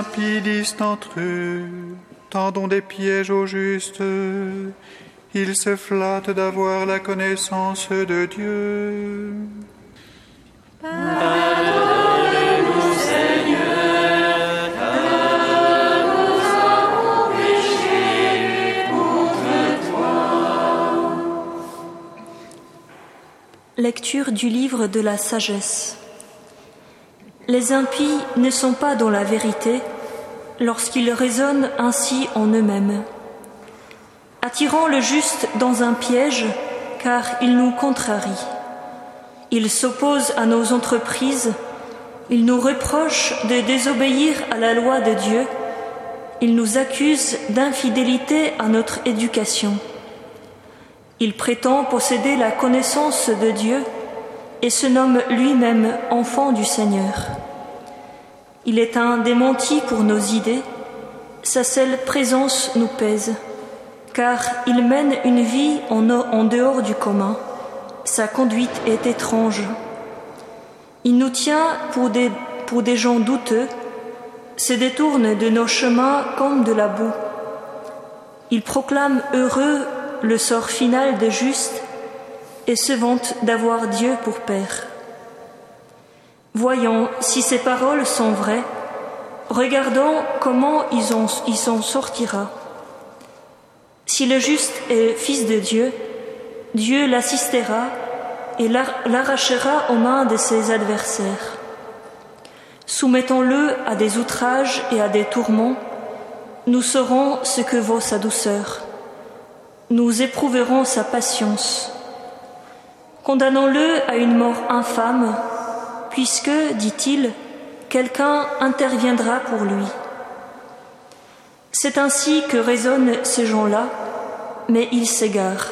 impies disent entre eux, tendons des pièges aux justes. Ils se flattent d'avoir la connaissance de Dieu. Pardonne-nous, Seigneur, car nous avons péché contre toi. Lecture du livre de la sagesse. Les impies ne sont pas dans la vérité lorsqu'ils raisonnent ainsi en eux-mêmes, attirant le juste dans un piège car il nous contrarie. Il s'oppose à nos entreprises, il nous reproche de désobéir à la loi de Dieu, il nous accuse d'infidélité à notre éducation. Il prétend posséder la connaissance de Dieu et se nomme lui-même enfant du Seigneur. Il est un démenti pour nos idées, sa seule présence nous pèse, car il mène une vie en, dehors du commun, sa conduite est étrange. Il nous tient pour des, pour des gens douteux, se détourne de nos chemins comme de la boue. Il proclame heureux le sort final des justes et se vante d'avoir Dieu pour Père. Voyons si ces paroles sont vraies, regardons comment il s'en sortira. Si le juste est fils de Dieu, Dieu l'assistera et l'arrachera aux mains de ses adversaires. Soumettons-le à des outrages et à des tourments, nous saurons ce que vaut sa douceur. Nous éprouverons sa patience. Condamnons-le à une mort infâme, puisque, dit-il, quelqu'un interviendra pour lui. C'est ainsi que raisonnent ces gens-là, mais ils s'égarent.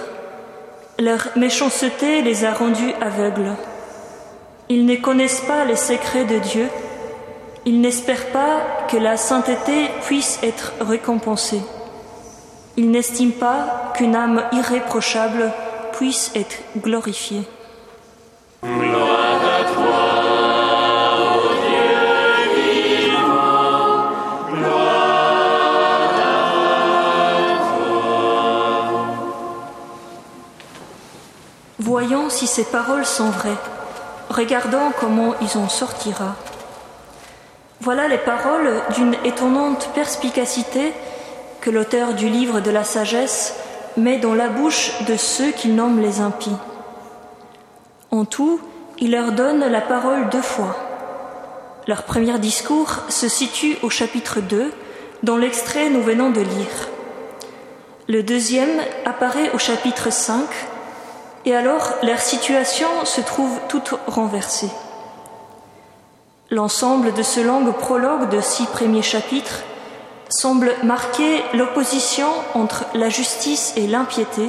Leur méchanceté les a rendus aveugles. Ils ne connaissent pas les secrets de Dieu, ils n'espèrent pas que la sainteté puisse être récompensée. Ils n'estiment pas qu'une âme irréprochable puisse être glorifiée. Voyons si ces paroles sont vraies. Regardons comment il en sortira. Voilà les paroles d'une étonnante perspicacité que l'auteur du livre de la sagesse met dans la bouche de ceux qu'il nomme les impies. En tout, il leur donne la parole deux fois. Leur premier discours se situe au chapitre 2, dans l'extrait nous venons de lire. Le deuxième apparaît au chapitre 5, et alors leur situation se trouve toute renversée. L'ensemble de ce long prologue de six premiers chapitres semble marquer l'opposition entre la justice et l'impiété,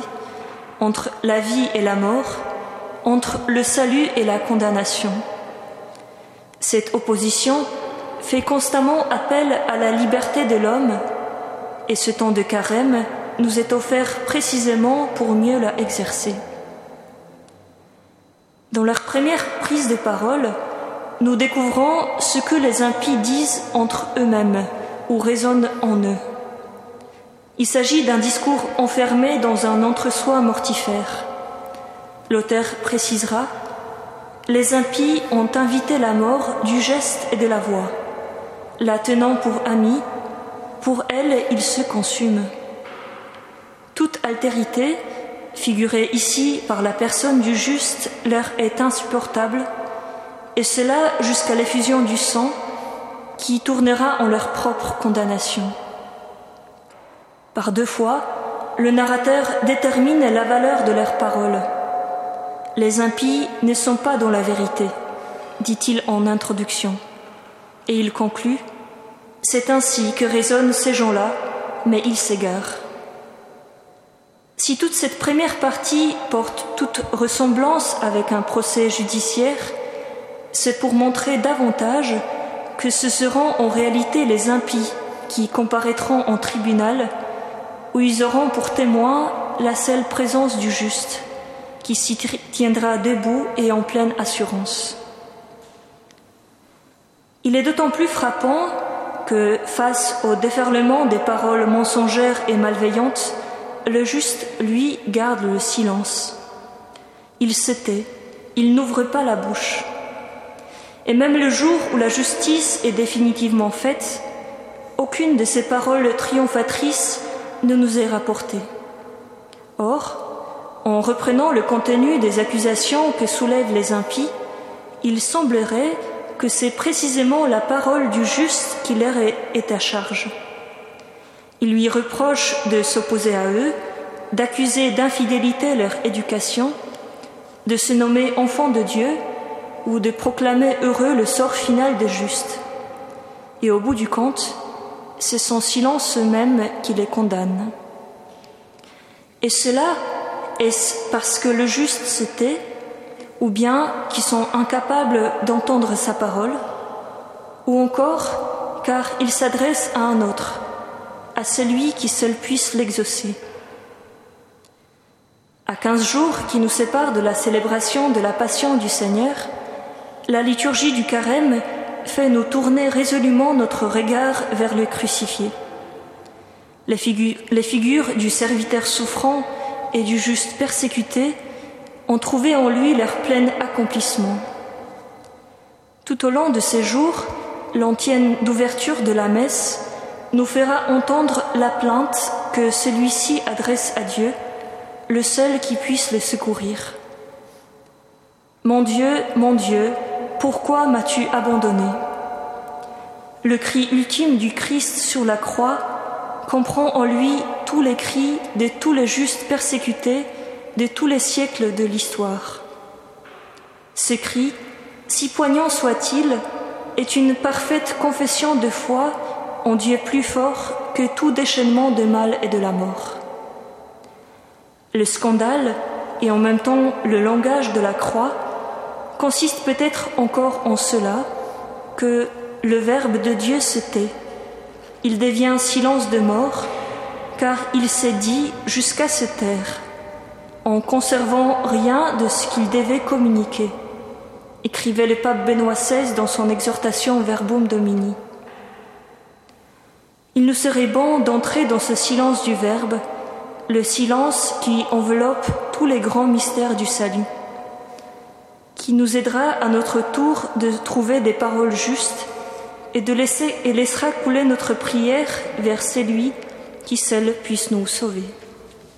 entre la vie et la mort, entre le salut et la condamnation. Cette opposition fait constamment appel à la liberté de l'homme et ce temps de carême nous est offert précisément pour mieux la exercer. Dans leur première prise de parole, nous découvrons ce que les impies disent entre eux-mêmes ou résonne en eux. Il s'agit d'un discours enfermé dans un entre-soi mortifère. L'auteur précisera Les impies ont invité la mort du geste et de la voix. La tenant pour amie, pour elle, ils se consument. Toute altérité, figurée ici par la personne du juste, leur est insupportable, et cela jusqu'à l'effusion du sang qui tournera en leur propre condamnation. Par deux fois, le narrateur détermine la valeur de leurs paroles. Les impies ne sont pas dans la vérité, dit-il en introduction. Et il conclut C'est ainsi que raisonnent ces gens-là, mais ils s'égarent. Si toute cette première partie porte toute ressemblance avec un procès judiciaire, c'est pour montrer davantage que ce seront en réalité les impies qui comparaîtront en tribunal, où ils auront pour témoin la seule présence du juste, qui s'y tiendra debout et en pleine assurance. Il est d'autant plus frappant que face au déferlement des paroles mensongères et malveillantes, le juste, lui, garde le silence. Il se tait, il n'ouvre pas la bouche. Et même le jour où la justice est définitivement faite, aucune de ces paroles triomphatrices ne nous est rapportée. Or, en reprenant le contenu des accusations que soulèvent les impies, il semblerait que c'est précisément la parole du juste qui leur est à charge. Il lui reproche de s'opposer à eux, d'accuser d'infidélité leur éducation, de se nommer enfant de Dieu ou de proclamer heureux le sort final des justes. Et au bout du compte, c'est son silence même qui les condamne. Et cela est-ce parce que le juste se tait, ou bien qu'ils sont incapables d'entendre sa parole, ou encore car il s'adresse à un autre, à celui qui seul puisse l'exaucer? À quinze jours qui nous séparent de la célébration de la Passion du Seigneur, la liturgie du carême fait nous tourner résolument notre regard vers le crucifié. Les figures, du serviteur souffrant et du juste persécuté ont trouvé en lui leur plein accomplissement. Tout au long de ces jours, l'antienne d'ouverture de la messe nous fera entendre la plainte que celui-ci adresse à Dieu, le seul qui puisse le secourir. Mon Dieu, mon Dieu, pourquoi m'as-tu abandonné? Le cri ultime du Christ sur la croix comprend en lui tous les cris de tous les justes persécutés de tous les siècles de l'histoire. Ce cri, si poignant soit-il, est une parfaite confession de foi en Dieu plus fort que tout déchaînement de mal et de la mort. Le scandale, et en même temps le langage de la croix, consiste peut-être encore en cela que le Verbe de Dieu se tait il devient silence de mort, car il s'est dit jusqu'à se taire, en conservant rien de ce qu'il devait communiquer, écrivait le pape Benoît XVI dans son exhortation Verbum Domini. Il nous serait bon d'entrer dans ce silence du Verbe, le silence qui enveloppe tous les grands mystères du salut, qui nous aidera à notre tour de trouver des paroles justes et de laisser et laissera couler notre prière vers celui qui seul puisse nous sauver.